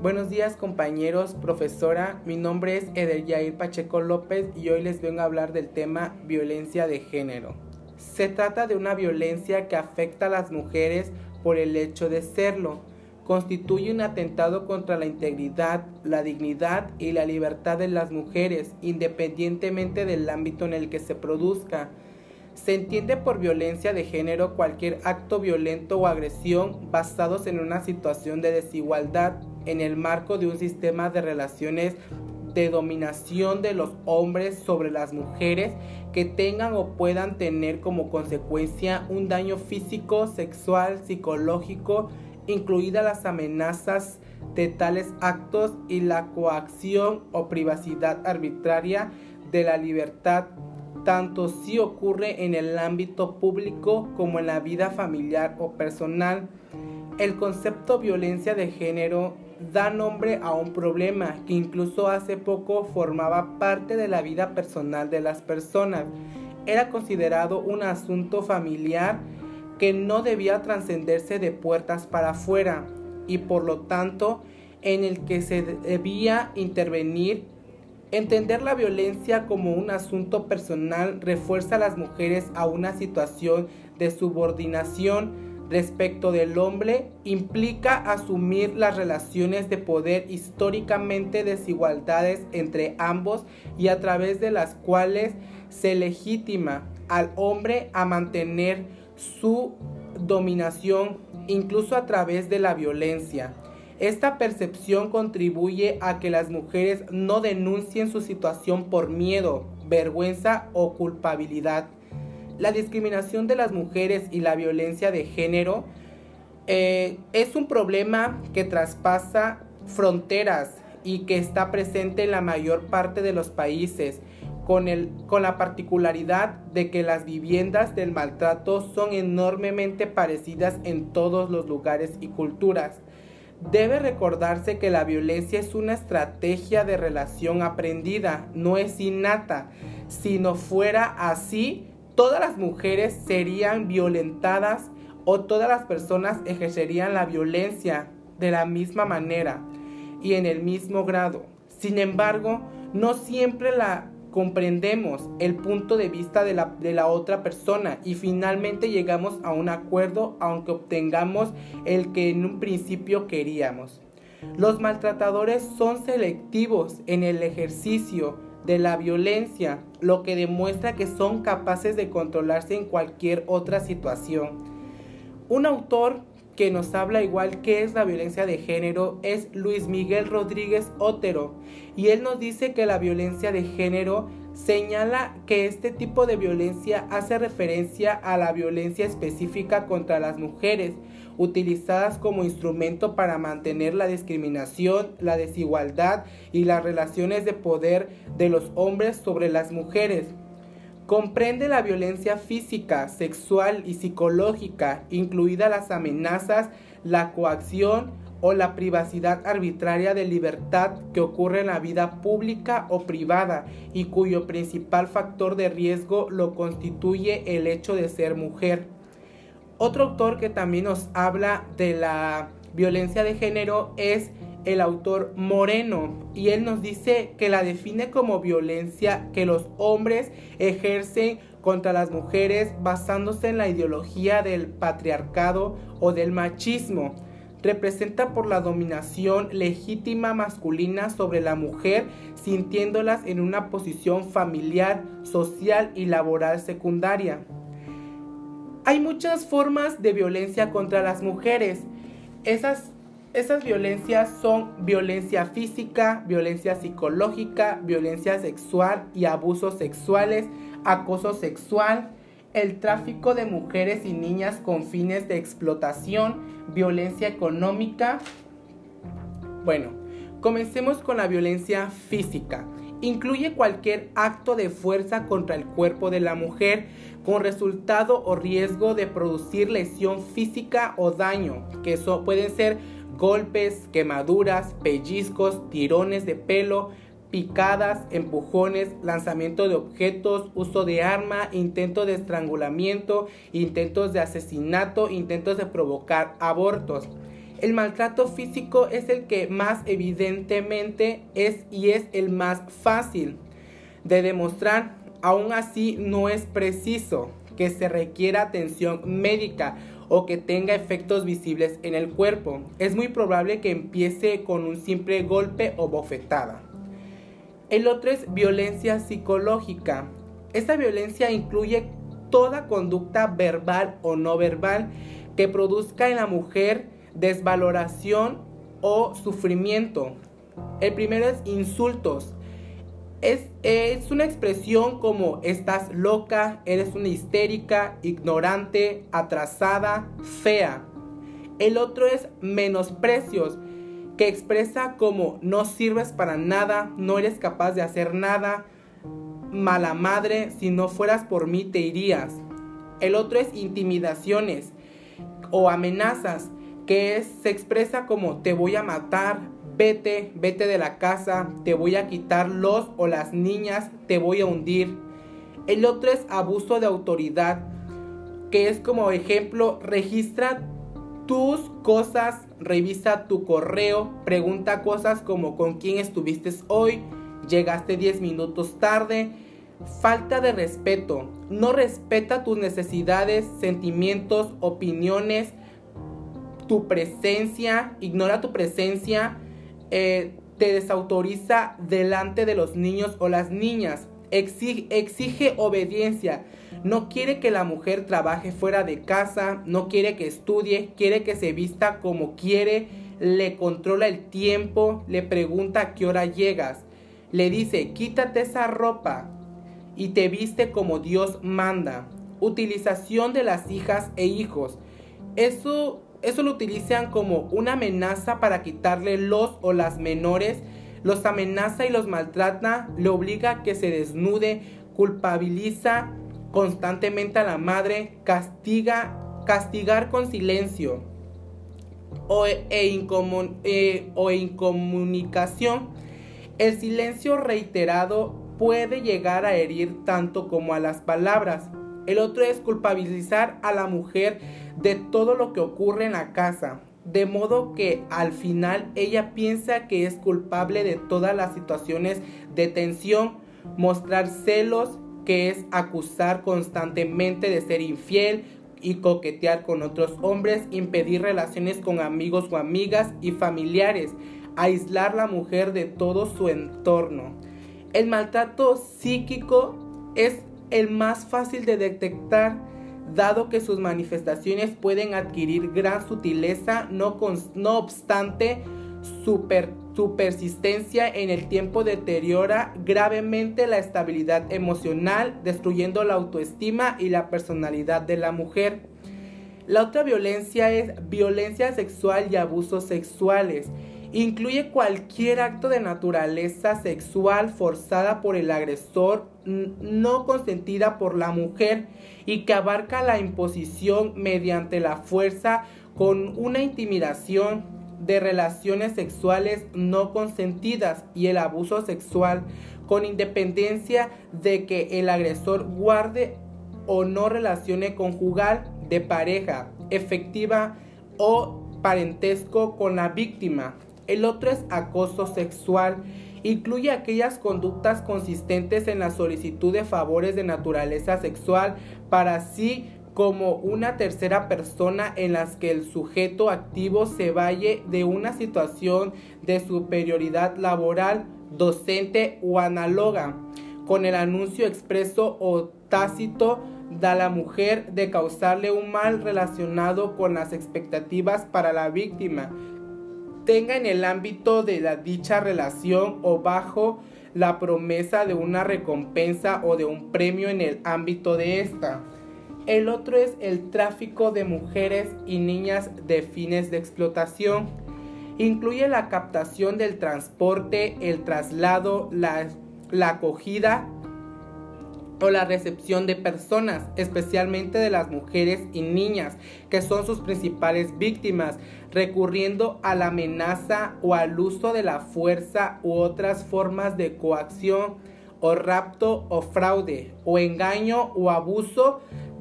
Buenos días compañeros, profesora, mi nombre es Edelyair Pacheco López y hoy les vengo a hablar del tema violencia de género. Se trata de una violencia que afecta a las mujeres por el hecho de serlo. Constituye un atentado contra la integridad, la dignidad y la libertad de las mujeres, independientemente del ámbito en el que se produzca se entiende por violencia de género cualquier acto violento o agresión basados en una situación de desigualdad en el marco de un sistema de relaciones de dominación de los hombres sobre las mujeres que tengan o puedan tener como consecuencia un daño físico, sexual, psicológico, incluidas las amenazas de tales actos y la coacción o privacidad arbitraria de la libertad tanto si ocurre en el ámbito público como en la vida familiar o personal. El concepto violencia de género da nombre a un problema que incluso hace poco formaba parte de la vida personal de las personas. Era considerado un asunto familiar que no debía trascenderse de puertas para afuera y por lo tanto en el que se debía intervenir Entender la violencia como un asunto personal refuerza a las mujeres a una situación de subordinación respecto del hombre, implica asumir las relaciones de poder históricamente desigualdades entre ambos y a través de las cuales se legitima al hombre a mantener su dominación incluso a través de la violencia. Esta percepción contribuye a que las mujeres no denuncien su situación por miedo, vergüenza o culpabilidad. La discriminación de las mujeres y la violencia de género eh, es un problema que traspasa fronteras y que está presente en la mayor parte de los países, con, el, con la particularidad de que las viviendas del maltrato son enormemente parecidas en todos los lugares y culturas. Debe recordarse que la violencia es una estrategia de relación aprendida, no es innata. Si no fuera así, todas las mujeres serían violentadas o todas las personas ejercerían la violencia de la misma manera y en el mismo grado. Sin embargo, no siempre la comprendemos el punto de vista de la, de la, otra persona y finalmente llegamos a un acuerdo aunque obtengamos el que en un principio queríamos. Los maltratadores son selectivos en el ejercicio de la violencia, lo que demuestra que son capaces de controlarse en cualquier otra situación. Un autor que nos habla igual que es la violencia de género es Luis Miguel Rodríguez Otero y él nos dice que la violencia de género señala que este tipo de violencia hace referencia a la violencia específica contra las mujeres, utilizadas como instrumento para mantener la discriminación, la desigualdad y las relaciones de poder de los hombres sobre las mujeres. Comprende la violencia física, sexual y psicológica, incluidas las amenazas, la coacción o la privacidad arbitraria de libertad que ocurre en la vida pública o privada y cuyo principal factor de riesgo lo constituye el hecho de ser mujer. Otro autor que también nos habla de la violencia de género es el autor Moreno y él nos dice que la define como violencia que los hombres ejercen contra las mujeres basándose en la ideología del patriarcado o del machismo. Representa por la dominación legítima masculina sobre la mujer, sintiéndolas en una posición familiar, social y laboral secundaria. Hay muchas formas de violencia contra las mujeres. Esas esas violencias son violencia física, violencia psicológica, violencia sexual y abusos sexuales, acoso sexual, el tráfico de mujeres y niñas con fines de explotación, violencia económica. Bueno, comencemos con la violencia física. Incluye cualquier acto de fuerza contra el cuerpo de la mujer con resultado o riesgo de producir lesión física o daño, que pueden ser golpes, quemaduras, pellizcos, tirones de pelo, picadas, empujones, lanzamiento de objetos, uso de arma, intento de estrangulamiento, intentos de asesinato, intentos de provocar abortos. El maltrato físico es el que más evidentemente es y es el más fácil de demostrar. Aún así no es preciso que se requiera atención médica o que tenga efectos visibles en el cuerpo. Es muy probable que empiece con un simple golpe o bofetada. El otro es violencia psicológica. Esta violencia incluye toda conducta verbal o no verbal que produzca en la mujer desvaloración o sufrimiento. El primero es insultos. Es, es, una expresión como estás loca, eres una histérica, ignorante, atrasada, fea. El otro es menosprecios, que expresa como no sirves para nada, no eres capaz de hacer nada, mala madre, si no fueras por mí te irías. El otro es intimidaciones o amenazas, que se expresa como te voy a matar, vete, vete de la casa, te voy a quitar los o las niñas, te voy a hundir. El otro es abuso de autoridad, que es como ejemplo, registra tus cosas, revisa tu correo, pregunta cosas como con quién estuviste hoy, llegaste 10 minutos tarde, falta de respeto, no respeta tus necesidades, sentimientos, opiniones, tu presencia, ignora tu presencia, eh, te desautoriza delante de los niños o las niñas, exige, exige obediencia, no quiere que la mujer trabaje fuera de casa, no quiere que estudie, quiere que se vista como quiere, le controla el tiempo, le pregunta a qué hora llegas, le dice quítate esa ropa y te viste como Dios manda. Utilización de las hijas e hijos. Eso eso lo utilizan como una amenaza para quitarle los o las menores, los amenaza y los maltrata, le obliga a que se desnude, culpabiliza constantemente a la madre, castiga, castigar con silencio o, e, e, o incomunicación. El silencio reiterado puede llegar a herir tanto como a las palabras. El otro es culpabilizar a la mujer de todo lo que ocurre en la casa, de modo que al final ella piensa que es culpable de todas las situaciones de tensión, mostrar celos, que es acusar constantemente de ser infiel y coquetear con otros hombres, impedir relaciones con amigos o amigas y familiares, aislar la mujer de todo su entorno. El maltrato psíquico es el más fácil de detectar, dado que sus manifestaciones pueden adquirir gran sutileza, no, no obstante, su persistencia en el tiempo deteriora gravemente la estabilidad emocional, destruyendo la autoestima y la personalidad de la mujer. La otra violencia es violencia sexual y abusos sexuales incluye cualquier acto de naturaleza sexual forzada por el agresor no consentida por la mujer y que abarca la imposición mediante la fuerza con una intimidación de relaciones sexuales no consentidas y el abuso sexual con independencia de que el agresor guarde o no relacione conjugal de pareja efectiva o parentesco con la víctima. El otro es acoso sexual. Incluye aquellas conductas consistentes en la solicitud de favores de naturaleza sexual para sí como una tercera persona en las que el sujeto activo se valle de una situación de superioridad laboral, docente o análoga, con el anuncio expreso o tácito de la mujer de causarle un mal relacionado con las expectativas para la víctima, tenga en el ámbito de la dicha relación o bajo la promesa de una recompensa o de un premio en el ámbito de esta. El otro es el tráfico de mujeres y niñas de fines de explotación. Incluye la captación del transporte, el traslado, la, la acogida o la recepción de personas, especialmente de las mujeres y niñas, que son sus principales víctimas, recurriendo a la amenaza o al uso de la fuerza u otras formas de coacción o rapto o fraude o engaño o abuso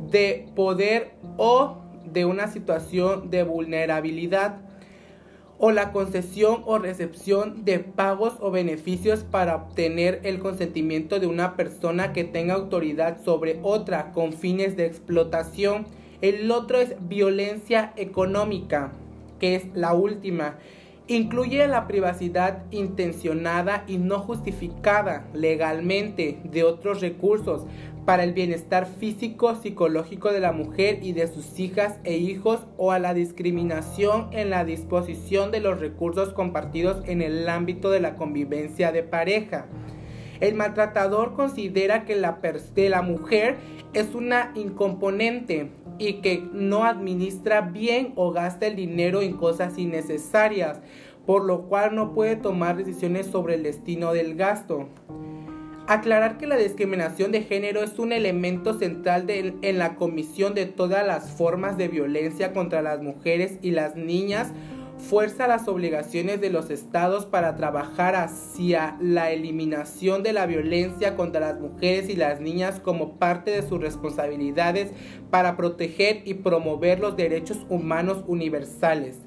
de poder o de una situación de vulnerabilidad. O la concesión o recepción de pagos o beneficios para obtener el consentimiento de una persona que tenga autoridad sobre otra con fines de explotación. El otro es violencia económica, que es la última. Incluye la privacidad intencionada y no justificada legalmente de otros recursos para el bienestar físico, psicológico de la mujer y de sus hijas e hijos o a la discriminación en la disposición de los recursos compartidos en el ámbito de la convivencia de pareja. El maltratador considera que la, de la mujer es una incomponente y que no administra bien o gasta el dinero en cosas innecesarias, por lo cual no puede tomar decisiones sobre el destino del gasto. Aclarar que la discriminación de género es un elemento central en la comisión de todas las formas de violencia contra las mujeres y las niñas fuerza las obligaciones de los estados para trabajar hacia la eliminación de la violencia contra las mujeres y las niñas como parte de sus responsabilidades para proteger y promover los derechos humanos universales.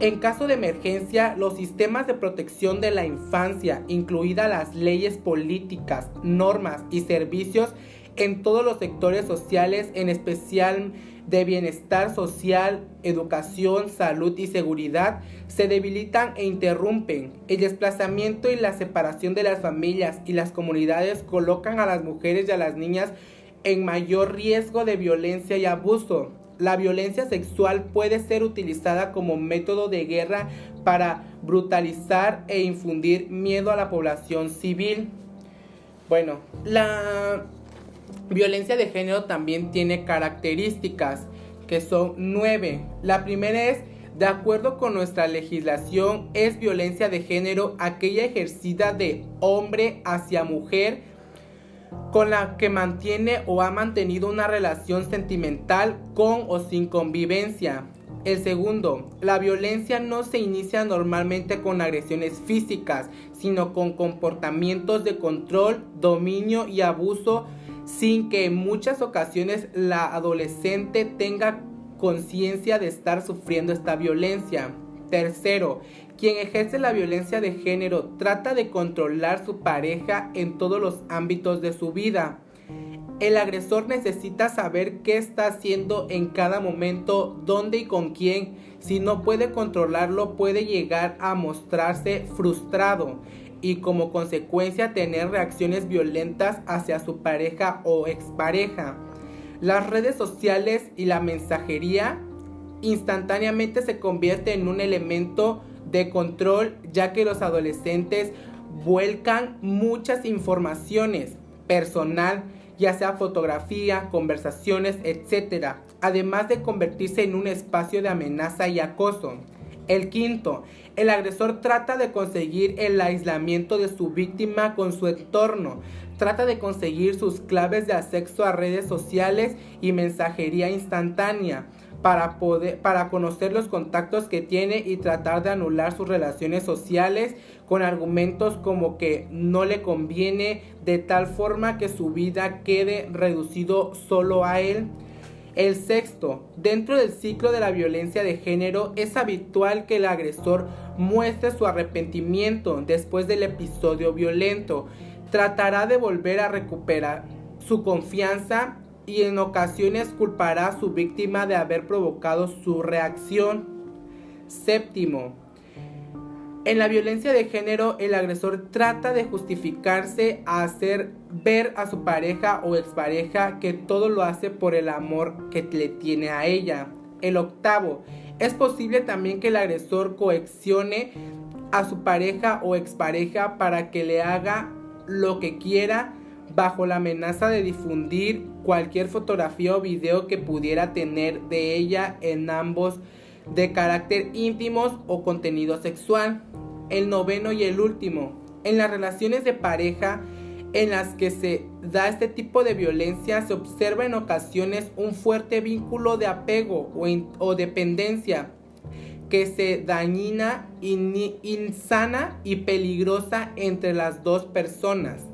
En caso de emergencia, los sistemas de protección de la infancia, incluidas las leyes políticas, normas y servicios en todos los sectores sociales, en especial de bienestar social, educación, salud y seguridad, se debilitan e interrumpen. El desplazamiento y la separación de las familias y las comunidades colocan a las mujeres y a las niñas en mayor riesgo de violencia y abuso la violencia sexual puede ser utilizada como método de guerra para brutalizar e infundir miedo a la población civil. Bueno, la violencia de género también tiene características que son nueve. La primera es, de acuerdo con nuestra legislación, es violencia de género aquella ejercida de hombre hacia mujer con la que mantiene o ha mantenido una relación sentimental con o sin convivencia. El segundo, la violencia no se inicia normalmente con agresiones físicas, sino con comportamientos de control, dominio y abuso sin que en muchas ocasiones la adolescente tenga conciencia de estar sufriendo esta violencia. Tercero, quien ejerce la violencia de género trata de controlar su pareja en todos los ámbitos de su vida. El agresor necesita saber qué está haciendo en cada momento, dónde y con quién. Si no puede controlarlo, puede llegar a mostrarse frustrado y como consecuencia tener reacciones violentas hacia su pareja o expareja. Las redes sociales y la mensajería instantáneamente se convierten en un elemento de control ya que los adolescentes vuelcan muchas informaciones personal, ya sea fotografía, conversaciones, etc., además de convertirse en un espacio de amenaza y acoso. El quinto, el agresor trata de conseguir el aislamiento de su víctima con su entorno, trata de conseguir sus claves de acceso a redes sociales y mensajería instantánea para, poder, para conocer los contactos que tiene y tratar de anular sus relaciones sociales con argumentos como que no le conviene de tal forma que su vida quede reducido solo a él. El sexto, dentro del ciclo de la violencia de género es habitual que el agresor muestre su arrepentimiento después del episodio violento. Tratará de volver a recuperar su confianza y en ocasiones culpará a su víctima de haber provocado su reacción. Séptimo, en la violencia de género el agresor trata de justificarse a hacer ver a su pareja o expareja que todo lo hace por el amor que le tiene a ella. El octavo, es posible también que el agresor coaccione a su pareja o expareja para que le haga lo que quiera bajo la amenaza de difundir cualquier fotografía o video que pudiera tener de ella en ambos de carácter íntimos o contenido sexual. El noveno y el último, en las relaciones de pareja en las que se da este tipo de violencia se observa en ocasiones un fuerte vínculo de apego o, dependencia que se dañina, insana y peligrosa entre las dos personas.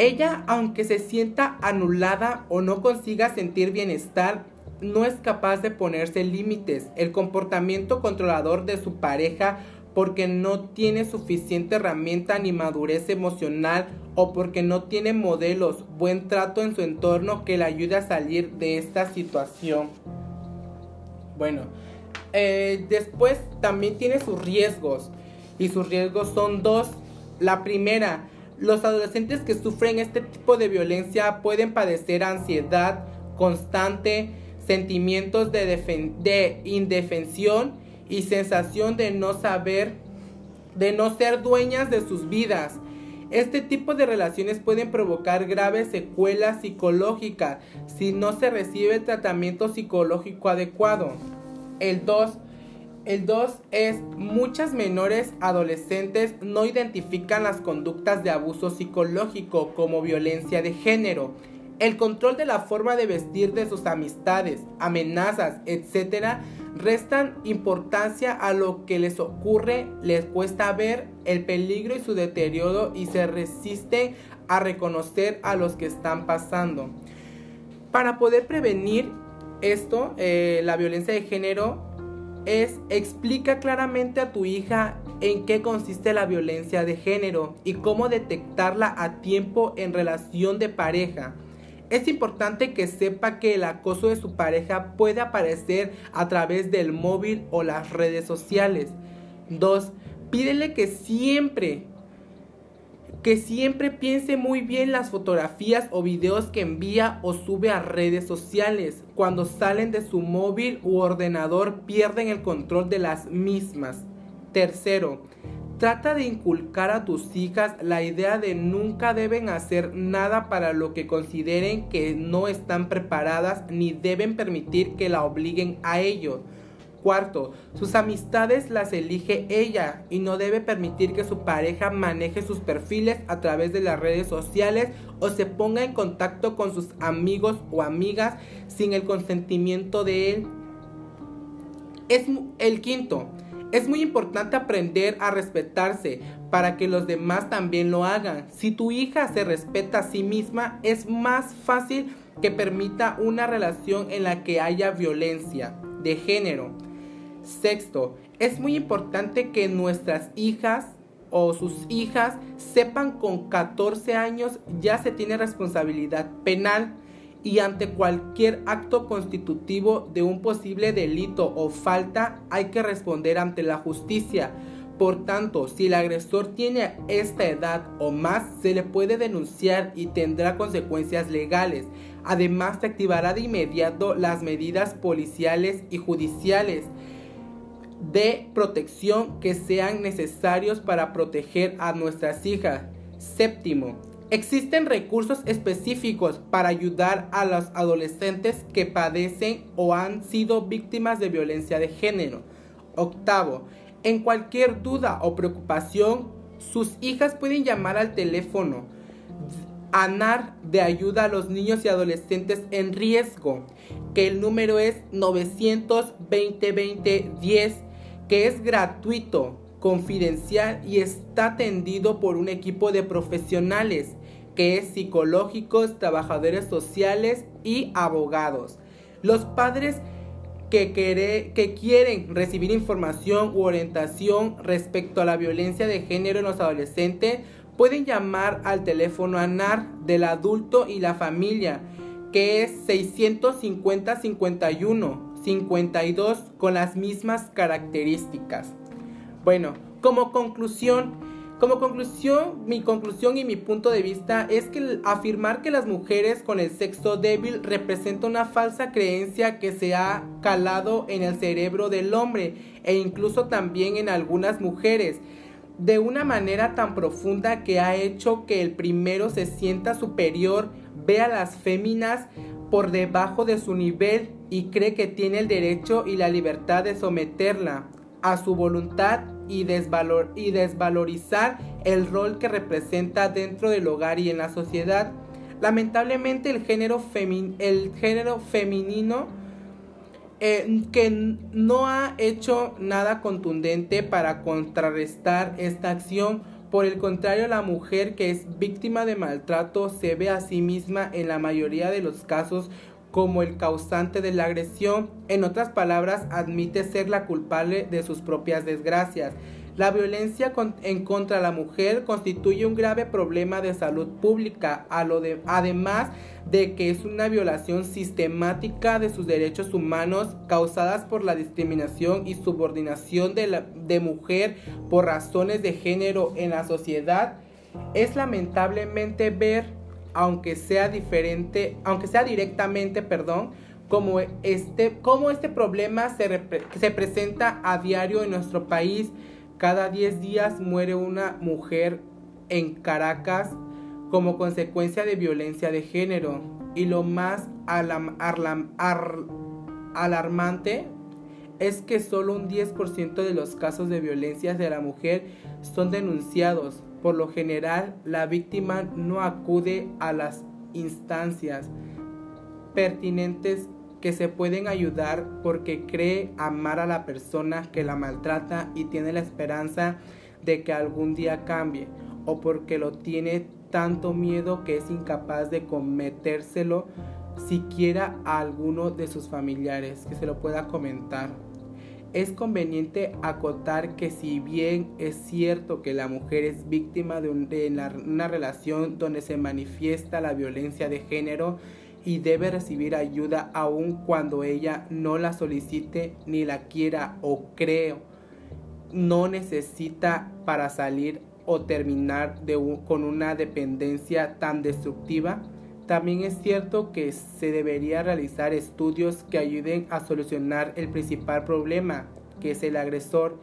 Ella, aunque se sienta anulada o no consiga sentir bienestar, no es capaz de ponerse límites, el comportamiento controlador de su pareja porque no tiene suficiente herramienta ni madurez emocional o porque no tiene modelos, buen trato en su entorno que le ayude a salir de esta situación. Bueno, eh, después también tiene sus riesgos y sus riesgos son dos. La primera, los adolescentes que sufren este tipo de violencia pueden padecer ansiedad constante, sentimientos de, de indefensión y sensación de no saber, de no ser dueñas de sus vidas. Este tipo de relaciones pueden provocar graves secuelas psicológicas si no se recibe tratamiento psicológico adecuado. El 2. El 2 es muchas menores adolescentes no identifican las conductas de abuso psicológico como violencia de género. El control de la forma de vestir de sus amistades, amenazas, etc restan importancia a lo que les ocurre, les cuesta ver el peligro y su deterioro y se resisten a reconocer a los que están pasando. Para poder prevenir esto, eh, la violencia de género, es explica claramente a tu hija en qué consiste la violencia de género y cómo detectarla a tiempo en relación de pareja. Es importante que sepa que el acoso de su pareja puede aparecer a través del móvil o las redes sociales. 2. Pídele que siempre, que siempre piense muy bien las fotografías o videos que envía o sube a redes sociales. Cuando salen de su móvil u ordenador pierden el control de las mismas. Tercero, Trata de inculcar a tus hijas la idea de nunca deben hacer nada para lo que consideren que no están preparadas ni deben permitir que la obliguen a ello. Cuarto, sus amistades las elige ella y no debe permitir que su pareja maneje sus perfiles a través de las redes sociales o se ponga en contacto con sus amigos o amigas sin el consentimiento de él. Es el quinto, es muy importante aprender a respetarse para que los demás también lo hagan. Si tu hija se respeta a sí misma, es más fácil que permita una relación en la que haya violencia de género. Sexto, es muy importante que nuestras hijas o sus hijas sepan con 14 años ya se tiene responsabilidad penal y ante cualquier acto constitutivo de un posible delito o falta hay que responder ante la justicia. Por tanto, si el agresor tiene esta edad o más, se le puede denunciar y tendrá consecuencias legales. Además, se activará de inmediato las medidas policiales y judiciales de protección que sean necesarios para proteger a nuestras hijas. Séptimo, Existen recursos específicos para ayudar a los adolescentes que padecen o han sido víctimas de violencia de género. Octavo, en cualquier duda o preocupación, sus hijas pueden llamar al teléfono ANAR de ayuda a los niños y adolescentes en riesgo, que el número es 920 10 que es gratuito, confidencial y está atendido por un equipo de profesionales que es psicológicos, trabajadores sociales y abogados. Los padres que, que quieren recibir información u orientación respecto a la violencia de género en los adolescentes pueden llamar al teléfono ANAR del adulto y la familia, que es 650 51 52 con las mismas características. Bueno, como conclusión, como conclusión, mi conclusión y mi punto de vista es que afirmar que las mujeres con el sexo débil representa una falsa creencia que se ha calado en el cerebro del hombre e incluso también en algunas mujeres de una manera tan profunda que ha hecho que el primero se sienta superior, ve a las féminas por debajo de su nivel y cree que tiene el derecho y la libertad de someterla a su voluntad y, desvalor y desvalorizar el rol que representa dentro del hogar y en la sociedad. Lamentablemente el género, el género femenino eh, que no ha hecho nada contundente para contrarrestar esta acción. Por el contrario, la mujer que es víctima de maltrato se ve a sí misma en la mayoría de los casos como el causante de la agresión, en otras palabras, admite ser la culpable de sus propias desgracias. La violencia en contra la mujer constituye un grave problema de salud pública, a lo de, además de que es una violación sistemática de sus derechos humanos causadas por la discriminación y subordinación de, la, de mujer por razones de género en la sociedad. Es lamentablemente ver, aunque sea diferente, aunque sea directamente, perdón, como este, como este problema se, se presenta a diario en nuestro país cada 10 días muere una mujer en Caracas como consecuencia de violencia de género. Y lo más alarmante es que solo un 10% de los casos de violencia de la mujer son denunciados. Por lo general, la víctima no acude a las instancias pertinentes que se pueden ayudar porque cree amar a la persona que la maltrata y tiene la esperanza de que algún día cambie o porque lo tiene tanto miedo que es incapaz de cometérselo siquiera a alguno de sus familiares que se lo pueda comentar. Es conveniente acotar que si bien es cierto que la mujer es víctima de, una relación donde se manifiesta la violencia de género, y debe recibir ayuda aun cuando ella no la solicite ni la quiera o creo no necesita para salir o terminar de con una dependencia tan destructiva. También es cierto que se debería realizar estudios que ayuden a solucionar el principal problema, que es el agresor,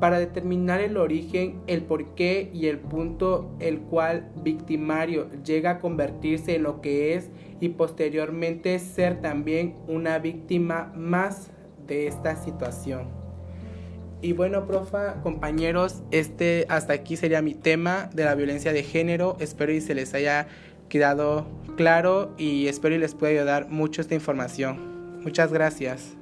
para determinar el origen, el porqué y el punto el cual victimario llega a convertirse en lo que es y posteriormente ser también una víctima más de esta situación. Y bueno, profa, compañeros, este hasta aquí sería mi tema de la violencia de género. Espero y se les haya quedado claro y espero y les pueda ayudar mucho esta información. Muchas gracias.